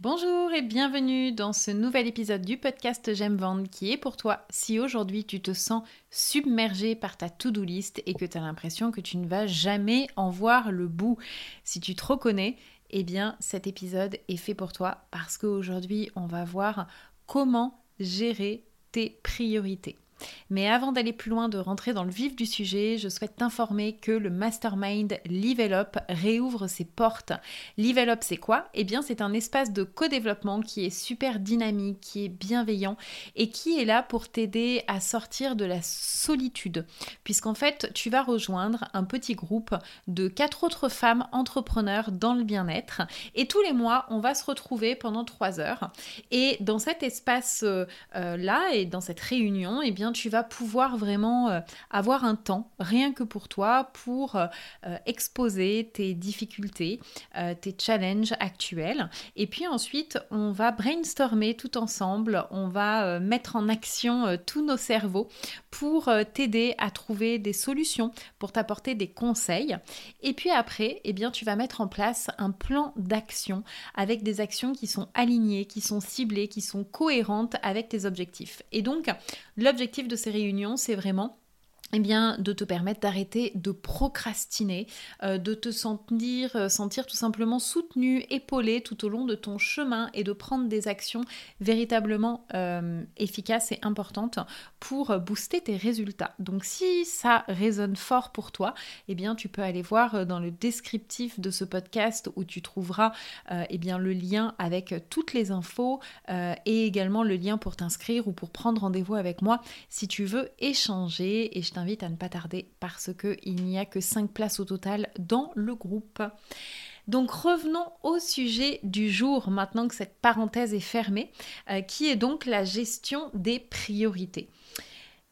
Bonjour et bienvenue dans ce nouvel épisode du podcast J'aime vendre qui est pour toi si aujourd'hui tu te sens submergé par ta to-do list et que tu as l'impression que tu ne vas jamais en voir le bout. Si tu te reconnais, eh bien cet épisode est fait pour toi parce qu'aujourd'hui on va voir comment gérer tes priorités. Mais avant d'aller plus loin, de rentrer dans le vif du sujet, je souhaite t'informer que le mastermind Level réouvre ses portes. Level c'est quoi? Eh bien, c'est un espace de co-développement qui est super dynamique, qui est bienveillant et qui est là pour t'aider à sortir de la solitude. Puisqu'en fait, tu vas rejoindre un petit groupe de quatre autres femmes entrepreneurs dans le bien-être. Et tous les mois, on va se retrouver pendant trois heures. Et dans cet espace-là euh, et dans cette réunion, eh bien, tu vas pouvoir vraiment euh, avoir un temps, rien que pour toi, pour euh, euh, exposer tes difficultés, tes challenges actuels. Et puis ensuite, on va brainstormer tout ensemble, on va mettre en action tous nos cerveaux pour t'aider à trouver des solutions, pour t'apporter des conseils. Et puis après, eh bien, tu vas mettre en place un plan d'action avec des actions qui sont alignées, qui sont ciblées, qui sont cohérentes avec tes objectifs. Et donc, l'objectif de ces réunions, c'est vraiment eh bien, de te permettre d'arrêter de procrastiner, euh, de te sentir, euh, sentir tout simplement soutenu, épaulé tout au long de ton chemin et de prendre des actions véritablement euh, efficaces et importantes pour booster tes résultats. Donc si ça résonne fort pour toi, eh bien tu peux aller voir dans le descriptif de ce podcast où tu trouveras eh bien, le lien avec toutes les infos et également le lien pour t'inscrire ou pour prendre rendez-vous avec moi si tu veux échanger et t'invite à ne pas tarder parce qu'il n'y a que 5 places au total dans le groupe. Donc revenons au sujet du jour maintenant que cette parenthèse est fermée, euh, qui est donc la gestion des priorités.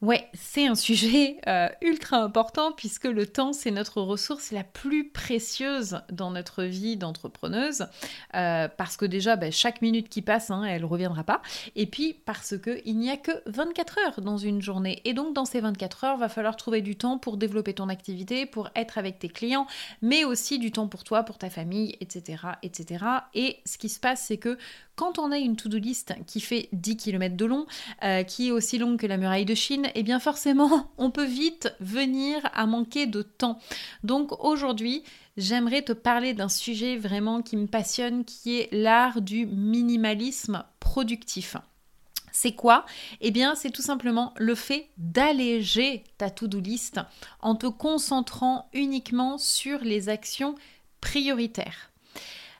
Ouais, c'est un sujet euh, ultra important puisque le temps, c'est notre ressource la plus précieuse dans notre vie d'entrepreneuse. Euh, parce que déjà, ben, chaque minute qui passe, hein, elle ne reviendra pas. Et puis parce qu'il n'y a que 24 heures dans une journée. Et donc, dans ces 24 heures, va falloir trouver du temps pour développer ton activité, pour être avec tes clients, mais aussi du temps pour toi, pour ta famille, etc. etc. Et ce qui se passe, c'est que quand on a une to-do list qui fait 10 km de long, euh, qui est aussi longue que la muraille de Chine, eh bien forcément, on peut vite venir à manquer de temps. Donc aujourd'hui, j'aimerais te parler d'un sujet vraiment qui me passionne, qui est l'art du minimalisme productif. C'est quoi? Eh bien, c'est tout simplement le fait d'alléger ta to-do list en te concentrant uniquement sur les actions prioritaires.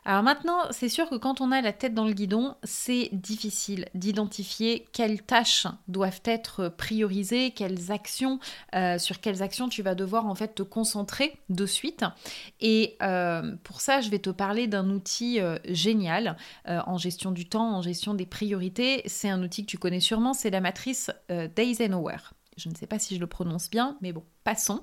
Alors maintenant, c'est sûr que quand on a la tête dans le guidon, c'est difficile d'identifier quelles tâches doivent être priorisées, quelles actions, euh, sur quelles actions tu vas devoir en fait te concentrer de suite. Et euh, pour ça, je vais te parler d'un outil euh, génial en gestion du temps, en gestion des priorités. C'est un outil que tu connais sûrement, c'est la matrice d'Eisenhower. Je ne sais pas si je le prononce bien, mais bon, passons.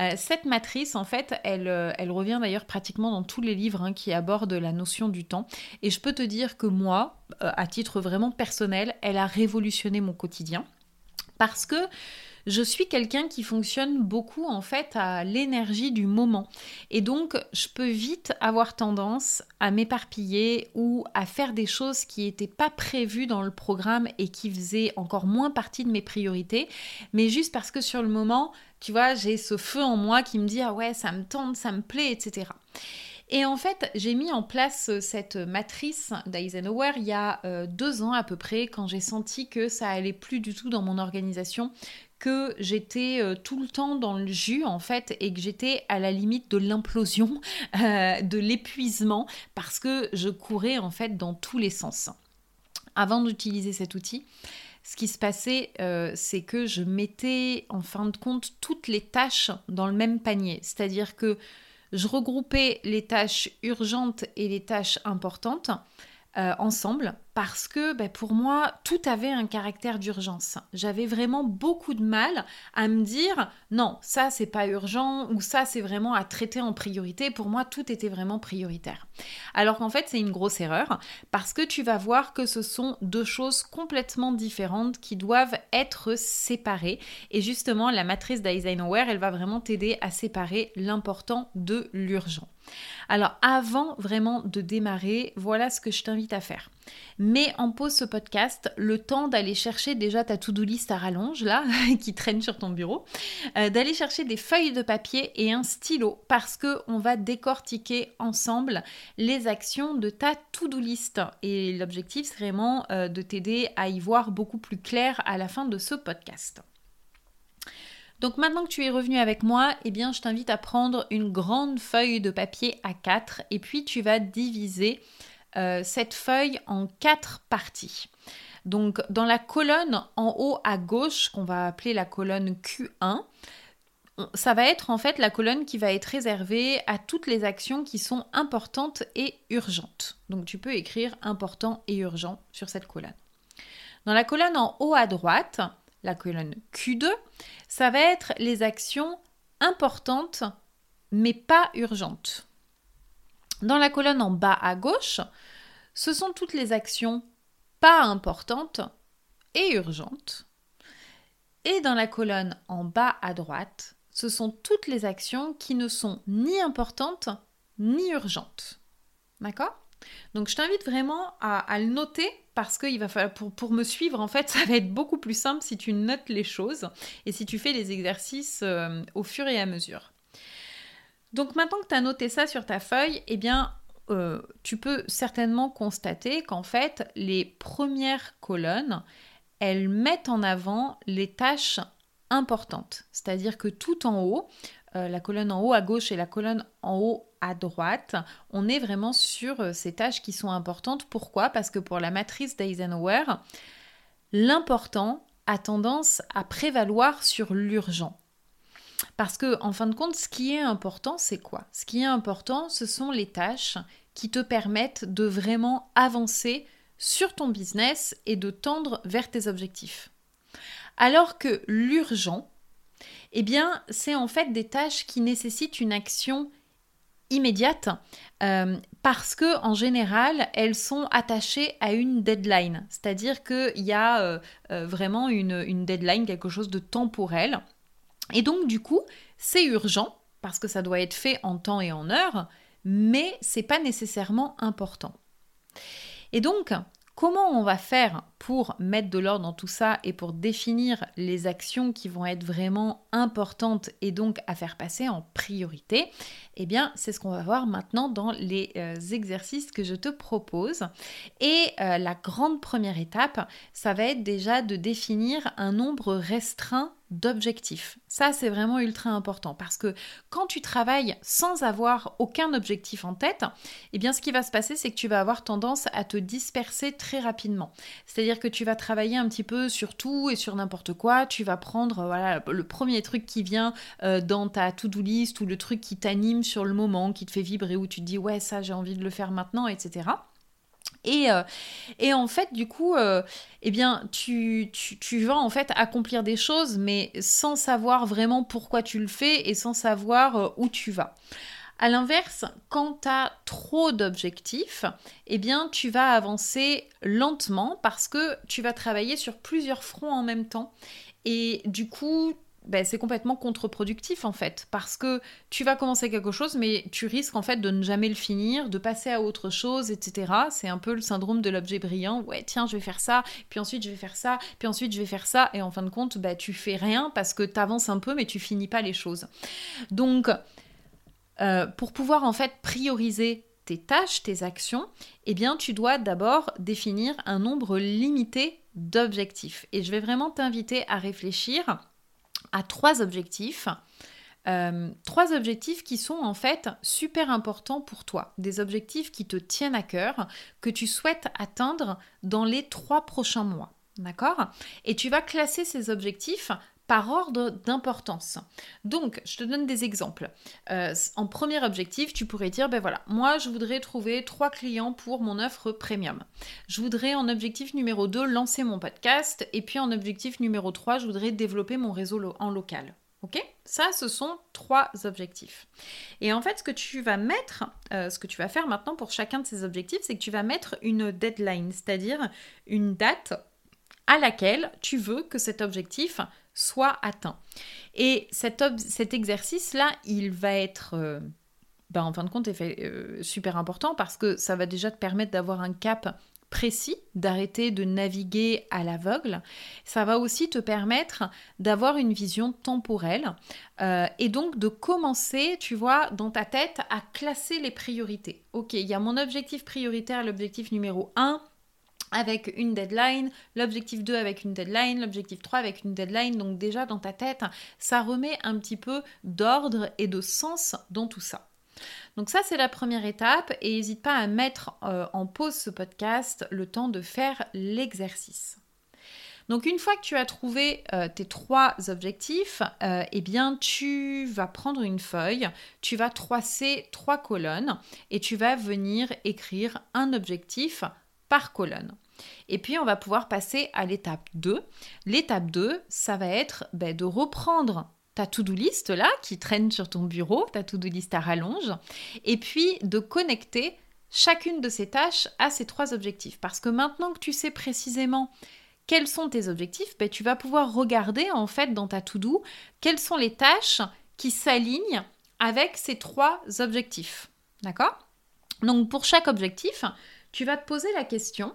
Euh, cette matrice, en fait, elle, euh, elle revient d'ailleurs pratiquement dans tous les livres hein, qui abordent la notion du temps. Et je peux te dire que moi, euh, à titre vraiment personnel, elle a révolutionné mon quotidien. Parce que je suis quelqu'un qui fonctionne beaucoup en fait à l'énergie du moment. Et donc, je peux vite avoir tendance à m'éparpiller ou à faire des choses qui n'étaient pas prévues dans le programme et qui faisaient encore moins partie de mes priorités, mais juste parce que sur le moment, tu vois, j'ai ce feu en moi qui me dit ah ouais, ça me tente, ça me plaît, etc. Et en fait, j'ai mis en place cette matrice d'Eisenhower il y a euh, deux ans à peu près, quand j'ai senti que ça allait plus du tout dans mon organisation, j'étais euh, tout le temps dans le jus en fait et que j'étais à la limite de l'implosion, euh, de l'épuisement parce que je courais en fait dans tous les sens. Avant d'utiliser cet outil, ce qui se passait, euh, c'est que je mettais en fin de compte toutes les tâches dans le même panier. C'est-à-dire que je regroupais les tâches urgentes et les tâches importantes ensemble parce que ben, pour moi, tout avait un caractère d'urgence. J'avais vraiment beaucoup de mal à me dire non, ça c'est pas urgent ou ça c'est vraiment à traiter en priorité. Pour moi, tout était vraiment prioritaire. Alors qu'en fait, c'est une grosse erreur parce que tu vas voir que ce sont deux choses complètement différentes qui doivent être séparées. Et justement, la matrice d'Eisenhower, elle va vraiment t'aider à séparer l'important de l'urgent. Alors avant vraiment de démarrer, voilà ce que je t'invite à faire. Mets en pause ce podcast le temps d'aller chercher déjà ta to-do list à rallonge là, qui traîne sur ton bureau, euh, d'aller chercher des feuilles de papier et un stylo parce que on va décortiquer ensemble les actions de ta to-do list. Et l'objectif c'est vraiment euh, de t'aider à y voir beaucoup plus clair à la fin de ce podcast. Donc maintenant que tu es revenu avec moi, eh bien je t'invite à prendre une grande feuille de papier A4 et puis tu vas diviser euh, cette feuille en quatre parties. Donc dans la colonne en haut à gauche, qu'on va appeler la colonne Q1, ça va être en fait la colonne qui va être réservée à toutes les actions qui sont importantes et urgentes. Donc tu peux écrire important et urgent sur cette colonne. Dans la colonne en haut à droite, la colonne Q2, ça va être les actions importantes mais pas urgentes. Dans la colonne en bas à gauche, ce sont toutes les actions pas importantes et urgentes. Et dans la colonne en bas à droite, ce sont toutes les actions qui ne sont ni importantes ni urgentes. D'accord? Donc je t'invite vraiment à, le noter parce que va falloir, pour, pour, me suivre, en fait, ça va être beaucoup plus simple si tu notes les choses et si tu fais les exercices euh, au fur et à mesure. Donc maintenant que tu as noté ça sur ta feuille, eh bien, euh, tu peux certainement constater qu'en fait, les premières colonnes, elles mettent en avant les tâches importantes. C'est-à-dire que tout en haut, euh, la colonne en haut à gauche et la colonne en haut à droite, on est vraiment sur euh, ces tâches qui sont importantes. Pourquoi? Parce que pour la matrice d'Eisenhower, l'important a tendance à prévaloir sur l'urgent. Parce que, en fin de compte, ce qui est important, c'est quoi? Ce qui est important, ce sont les tâches qui te permettent de vraiment avancer sur ton business et de tendre vers tes objectifs. Alors que l'urgent, eh bien, c'est en fait des tâches qui nécessitent une action immédiate euh, parce que en général elles sont attachées à une deadline, c'est-à-dire qu'il y a euh, euh, vraiment une, une deadline, quelque chose de temporel. Et donc du coup, c'est urgent parce que ça doit être fait en temps et en heure, mais c'est pas nécessairement important. Et donc, comment on va faire pour mettre de l'ordre dans tout ça et pour définir les actions qui vont être vraiment importantes et donc à faire passer en priorité Eh bien, c'est ce qu'on va voir maintenant dans les euh, exercices que je te propose. Et euh, la grande première étape, ça va être déjà de définir un nombre restreint d'objectifs. Ça, c'est vraiment ultra important parce que quand tu travailles sans avoir aucun objectif en tête, eh bien, ce qui va se passer, c'est que tu vas avoir tendance à te disperser très rapidement. C'est-à-dire que tu vas travailler un petit peu sur tout et sur n'importe quoi. Tu vas prendre voilà, le premier truc qui vient euh, dans ta to-do list ou le truc qui t'anime sur le moment, qui te fait vibrer, où tu te dis ouais, ça, j'ai envie de le faire maintenant, etc. Euh, et, en fait, du coup, euh, eh bien, tu, tu, vas en fait accomplir des choses, mais sans savoir vraiment pourquoi tu le fais et sans savoir euh, où tu vas. À l'inverse, quand tu as trop d'objectifs, eh bien, tu vas avancer lentement parce que tu vas travailler sur plusieurs fronts en même temps. Et du coup, ben, c'est complètement contre-productif en fait, parce que tu vas commencer quelque chose, mais tu risques en fait de ne jamais le finir, de passer à autre chose, etc. C'est un peu le syndrome de l'objet brillant. Ouais, tiens, je vais faire ça, puis ensuite je vais faire ça, puis ensuite je vais faire ça, et en fin de compte, ben, tu fais rien parce que tu avances un peu, mais tu finis pas les choses. Donc, euh, pour pouvoir en fait prioriser tes tâches, tes actions, eh bien tu dois d'abord définir un nombre limité d'objectifs. Et je vais vraiment t'inviter à réfléchir à trois objectifs. Euh, trois objectifs qui sont en fait super importants pour toi, des objectifs qui te tiennent à cœur, que tu souhaites atteindre dans les trois prochains mois. D'accord? Et tu vas classer ces objectifs par ordre d'importance. Donc, je te donne des exemples. Euh, en premier objectif, tu pourrais dire, ben voilà, moi, je voudrais trouver trois clients pour mon offre premium. Je voudrais, en objectif numéro 2, lancer mon podcast. Et puis, en objectif numéro 3, je voudrais développer mon réseau en local. Ok? Ça, ce sont trois objectifs. Et en fait, ce que tu vas mettre, euh, ce que tu vas faire maintenant pour chacun de ces objectifs, c'est que tu vas mettre une deadline, c'est-à-dire une date à laquelle tu veux que cet objectif soit atteint. Et cet, exercice-là, il va être, euh, ben, en fin de compte, euh, super important parce que ça va déjà te permettre d'avoir un cap précis, d'arrêter de naviguer à l'aveugle. Ça va aussi te permettre d'avoir une vision temporelle euh, et donc de commencer, tu vois, dans ta tête à classer les priorités. Ok, il y a mon objectif prioritaire, l'objectif numéro 1 avec une deadline, l'objectif 2 avec une deadline, l'objectif 3 avec une deadline. Donc déjà dans ta tête, ça remet un petit peu d'ordre et de sens dans tout ça. Donc ça c'est la première étape et n'hésite pas à mettre euh, en pause ce podcast le temps de faire l'exercice. Donc une fois que tu as trouvé euh, tes trois objectifs, euh, eh bien tu vas prendre une feuille, tu vas tracer trois colonnes et tu vas venir écrire un objectif par colonne. Et puis, on va pouvoir passer à l'étape 2. L'étape 2, ça va être ben, de reprendre ta to-do list là qui traîne sur ton bureau, ta to-do list à rallonge, et puis de connecter chacune de ces tâches à ces trois objectifs. Parce que maintenant que tu sais précisément quels sont tes objectifs, ben, tu vas pouvoir regarder en fait dans ta to-do quelles sont les tâches qui s'alignent avec ces trois objectifs. D'accord? Donc pour chaque objectif, tu vas te poser la question,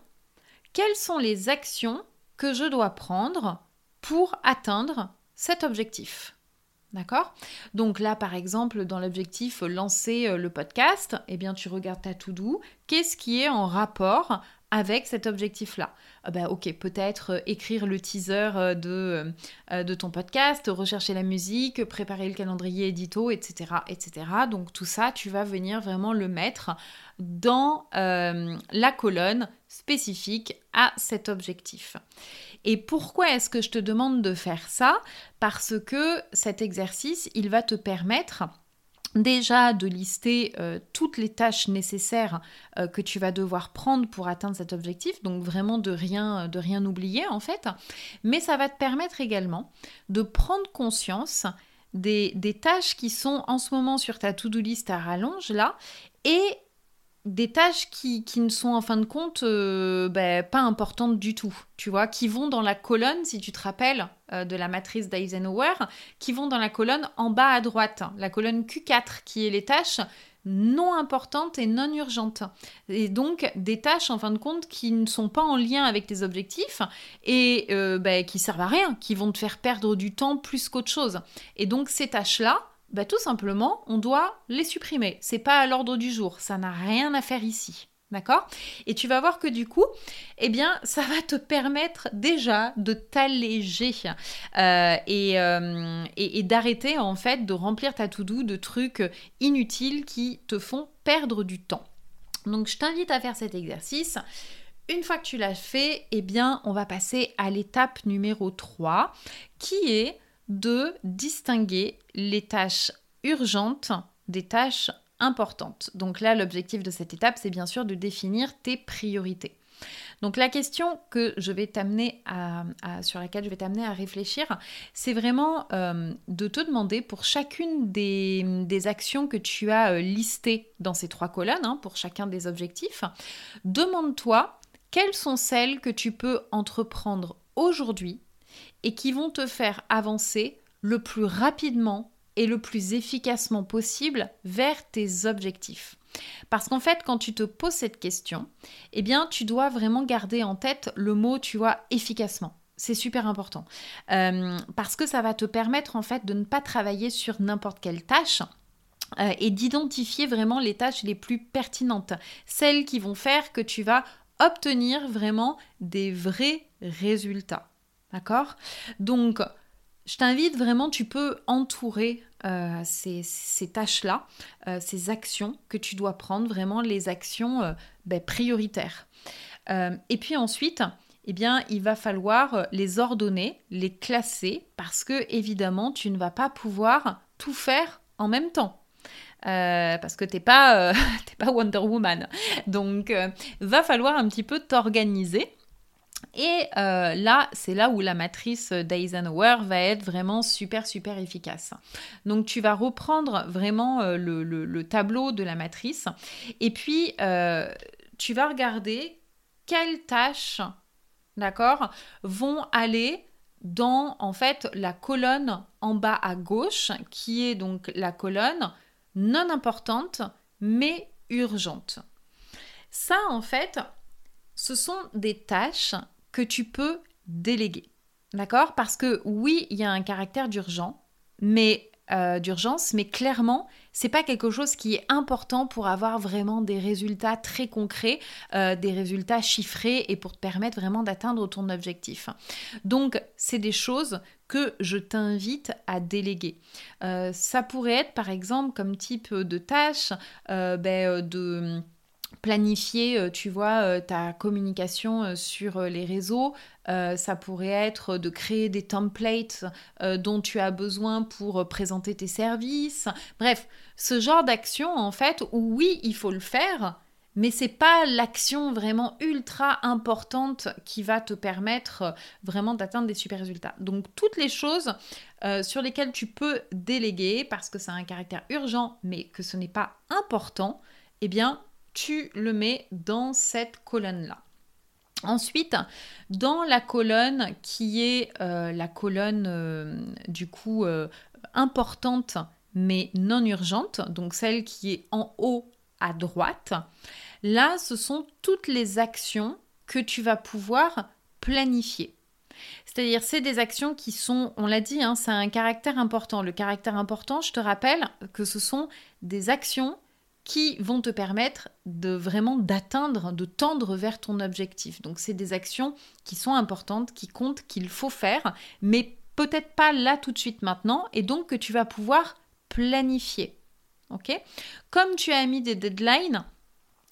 quelles sont les actions que je dois prendre pour atteindre cet objectif? D'accord? Donc là, par exemple, dans l'objectif lancer euh, le podcast, eh bien, tu regardes ta to-do. Qu'est-ce qui est en rapport avec cet objectif-là? Ah bah, Ok, peut-être euh, écrire le teaser euh, de, de ton podcast, rechercher la musique, préparer le calendrier édito, etc., etc. Donc tout ça, tu vas venir vraiment le mettre dans la colonne spécifique à cet objectif. Et pourquoi est-ce que je te demande de faire ça? Parce que cet exercice, il va te permettre déjà de lister euh, toutes les tâches nécessaires euh, que tu vas devoir prendre pour atteindre cet objectif, donc vraiment de rien, de rien oublier en fait, mais ça va te permettre également de prendre conscience des, des tâches qui sont en ce moment sur ta to-do list à rallonge là et des tâches qui, ne sont en fin de compte euh, ben, pas importantes du tout, tu vois, qui vont dans la colonne, si tu te rappelles euh, de la matrice d'Eisenhower, qui vont dans la colonne en bas à droite, la colonne Q4, qui est les tâches non importantes et non urgentes. Et donc des tâches en fin de compte qui ne sont pas en lien avec tes objectifs et euh, ben, qui servent à rien, qui vont te faire perdre du temps plus qu'autre chose. Et donc ces tâches-là, bah, tout simplement, on doit les supprimer. C'est pas à l'ordre du jour, ça n'a rien à faire ici. D'accord? Et tu vas voir que du coup, eh bien, ça va te permettre déjà de t'alléger euh, euh, et, d'arrêter en fait de remplir ta to-do de trucs inutiles qui te font perdre du temps. Donc, je t'invite à faire cet exercice. Une fois que tu l'as fait, eh bien, on va passer à l'étape numéro 3 qui est de distinguer les tâches urgentes des tâches importantes. Donc là, l'objectif de cette étape, c'est bien sûr de définir tes priorités. Donc la question que je vais t'amener à, sur laquelle je vais t'amener à réfléchir, c'est vraiment euh, de te demander pour chacune des, actions que tu as euh, listées dans ces trois colonnes, hein, pour chacun des objectifs, demande-toi quelles sont celles que tu peux entreprendre aujourd'hui et qui vont te faire avancer le plus rapidement et le plus efficacement possible vers tes objectifs. Parce qu'en fait, quand tu te poses cette question, eh bien, tu dois vraiment garder en tête le mot, tu vois, efficacement. C'est super important. Euh, parce que ça va te permettre, en fait, de ne pas travailler sur n'importe quelle tâche, euh, et d'identifier vraiment les tâches les plus pertinentes, celles qui vont faire que tu vas obtenir vraiment des vrais résultats. D'accord? Donc, je t'invite vraiment, tu peux entourer euh, ces, tâches-là, euh, ces actions que tu dois prendre, vraiment les actions ben, prioritaires. et puis ensuite, eh bien, il va falloir les ordonner, les classer, parce que évidemment, tu ne vas pas pouvoir tout faire en même temps. Euh, parce que t'es pas, euh, pas Wonder Woman. Donc, euh, va falloir un petit peu t'organiser. Et là, c'est là où la matrice d'Eisenhower va être vraiment super, super efficace. Donc, tu vas reprendre vraiment le, le, tableau de la matrice et puis tu vas regarder quelles tâches, d'accord, vont aller dans en fait la colonne en bas à gauche, qui est donc la colonne non importante, mais urgente. Ça, en fait, ce sont des tâches que tu peux déléguer. D'accord? Parce que oui, il y a un caractère d'urgent, mais euh, d'urgence, mais clairement, c'est pas quelque chose qui est important pour avoir vraiment des résultats très concrets, euh, des résultats chiffrés et pour te permettre vraiment d'atteindre ton objectif. Donc, c'est des choses que je t'invite à déléguer. Euh, ça pourrait être par exemple comme type de tâche ben, de planifier, euh, tu vois, euh, ta communication euh, sur les réseaux. ça pourrait être de créer des templates dont tu as besoin pour présenter tes services. Bref, ce genre d'action, en fait, où oui, il faut le faire, mais c'est pas l'action vraiment ultra importante qui va te permettre vraiment d'atteindre des super résultats. Donc toutes les choses sur lesquelles tu peux déléguer parce que ça a un caractère urgent mais que ce n'est pas important, eh bien tu le mets dans cette colonne-là. Ensuite, dans la colonne qui est euh, la colonne euh, du coup euh, importante mais non urgente, donc celle qui est en haut à droite, là ce sont toutes les actions que tu vas pouvoir planifier. C'est-à-dire, c'est des actions qui sont, on l'a dit, hein, c'est un caractère important. Le caractère important, je te rappelle que ce sont des actions qui vont te permettre de vraiment d'atteindre, de tendre vers ton objectif. Donc c'est des actions qui sont importantes, qui comptent, qu'il faut faire, mais peut-être pas là tout de suite maintenant, et donc que tu vas pouvoir planifier. Ok? Comme tu as mis des deadlines,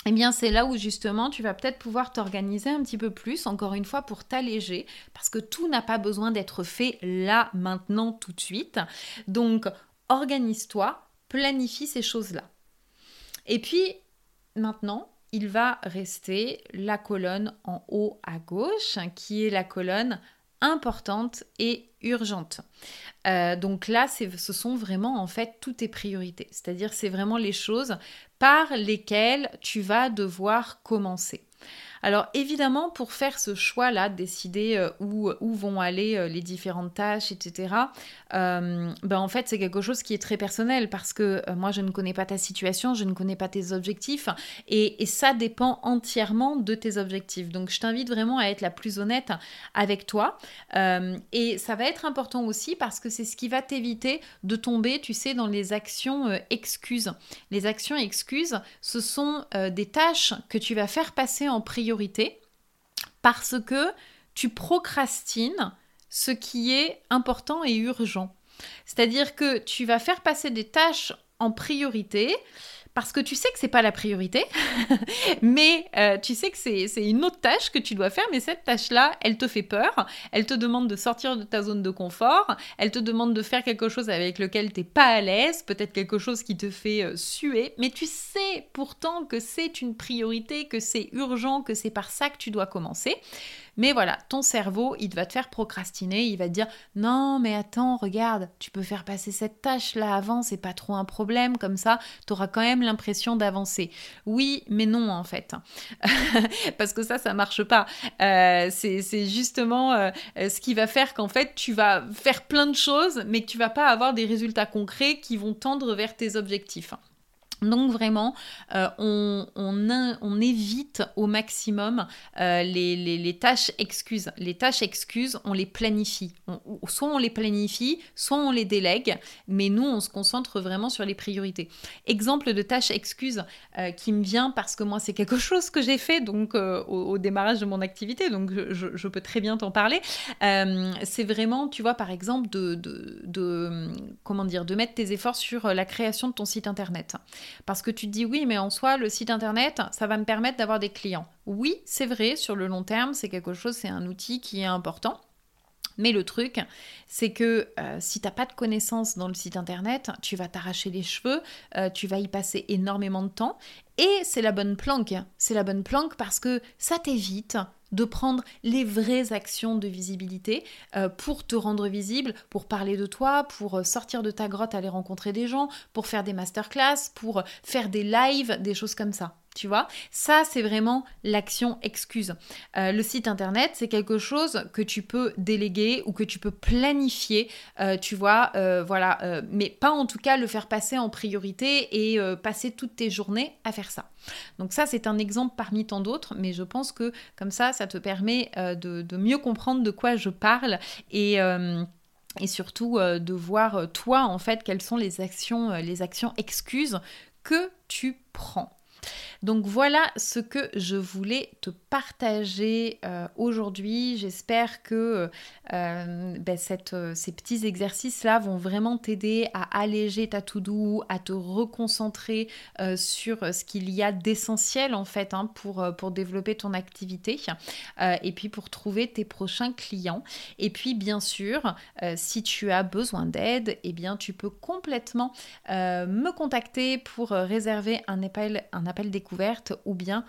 eh bien, c'est là où justement tu vas peut-être pouvoir t'organiser un petit peu plus, encore une fois, pour t'alléger, parce que tout n'a pas besoin d'être fait là, maintenant, tout de suite. Donc, organise-toi, planifie ces choses-là. Et puis maintenant, il va rester la colonne en haut à gauche, qui est la colonne importante et urgente. Euh, donc là, ce sont vraiment en fait toutes tes priorités. C'est-à-dire, c'est vraiment les choses par lesquelles tu vas devoir commencer. Alors évidemment, pour faire ce choix-là, décider euh, où, vont aller euh, les différentes tâches, etc., euh, ben en fait, c'est quelque chose qui est très personnel parce que moi, je ne connais pas ta situation, je ne connais pas tes objectifs et, et ça dépend entièrement de tes objectifs. Donc, je t'invite vraiment à être la plus honnête avec toi et ça va être important aussi parce que c'est ce qui va t'éviter de tomber, tu sais, dans les actions excuses. Les actions excuses, ce sont des tâches que tu vas faire passer en priorité parce que tu procrastines ce qui est important et urgent. C'est-à-dire que tu vas faire passer des tâches en priorité parce que tu sais que c'est pas la priorité, mais euh, tu sais que c'est une autre tâche que tu dois faire, mais cette tâche-là, elle te fait peur, elle te demande de sortir de ta zone de confort, elle te demande de faire quelque chose avec lequel tu n'es pas à l'aise, peut-être quelque chose qui te fait euh, suer, mais tu sais pourtant que c'est une priorité, que c'est urgent, que c'est par ça que tu dois commencer. Mais voilà, ton cerveau, il va te faire procrastiner, il va te dire non, mais attends, regarde, tu peux faire passer cette tâche là avant, c'est pas trop un problème, comme ça, tu auras quand même l'impression d'avancer. Oui, mais non en fait. Parce que ça, ça marche pas. Euh, c'est justement euh, ce qui va faire qu'en fait, tu vas faire plein de choses, mais que tu vas pas avoir des résultats concrets qui vont tendre vers tes objectifs. Donc vraiment, euh, on, évite au maximum euh, les, tâches excuses. Les tâches excuses, on les planifie. soit on les planifie, soit on les délègue, mais nous, on se concentre vraiment sur les priorités. Exemple de tâche excuse euh, qui me vient parce que moi, c'est quelque chose que j'ai fait donc au, démarrage de mon activité, donc je, peux très bien t'en parler. c'est vraiment, tu vois, par exemple, de, comment dire, de mettre tes efforts sur la création de ton site internet. Parce que tu te dis oui, mais en soi, le site internet, ça va me permettre d'avoir des clients. Oui, c'est vrai, sur le long terme, c'est quelque chose, c'est un outil qui est important. Mais le truc, c'est que euh, si tu n'as pas de connaissances dans le site internet, tu vas t'arracher les cheveux, euh, tu vas y passer énormément de temps. Et c'est la bonne planque. C'est la bonne planque parce que ça t'évite de prendre les vraies actions de visibilité euh, pour te rendre visible, pour parler de toi, pour euh, sortir de ta grotte, aller rencontrer des gens, pour faire des masterclass, pour faire des lives, des choses comme ça tu vois. Ça, c'est vraiment l'action excuse. Euh, le site internet, c'est quelque chose que tu peux déléguer ou que tu peux planifier, euh, tu vois, euh, voilà, mais pas en tout cas le faire passer en priorité et passer toutes tes journées à faire ça. Donc ça, c'est un exemple parmi tant d'autres, mais je pense que comme ça, ça te permet de, mieux comprendre de quoi je parle et et surtout de voir toi en fait quelles sont les actions, les actions excuses que tu prends. Donc voilà ce que je voulais te partager euh, aujourd'hui. J'espère que euh, ben, euh, ces petits exercices-là vont vraiment t'aider à alléger ta to-do, à te reconcentrer sur ce qu'il y a d'essentiel en fait hein, pour, pour développer ton activité et puis pour trouver tes prochains clients. Et puis bien sûr, si tu as besoin d'aide, eh bien tu peux complètement me contacter pour réserver un appel, un appel découverte ou bien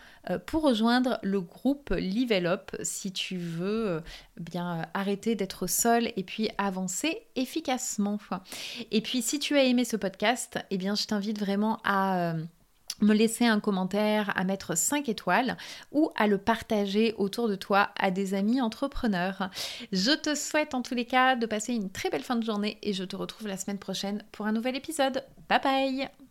pour rejoindre le groupe Level si tu veux euh, bien euh, arrêter d'être seul et puis avancer efficacement. Et puis si tu as aimé ce podcast, eh bien je t'invite vraiment à euh, me laisser un commentaire, à mettre 5 étoiles ou à le partager autour de toi à des amis entrepreneurs. Je te souhaite en tous les cas de passer une très belle fin de journée et je te retrouve la semaine prochaine pour un nouvel épisode. Bye bye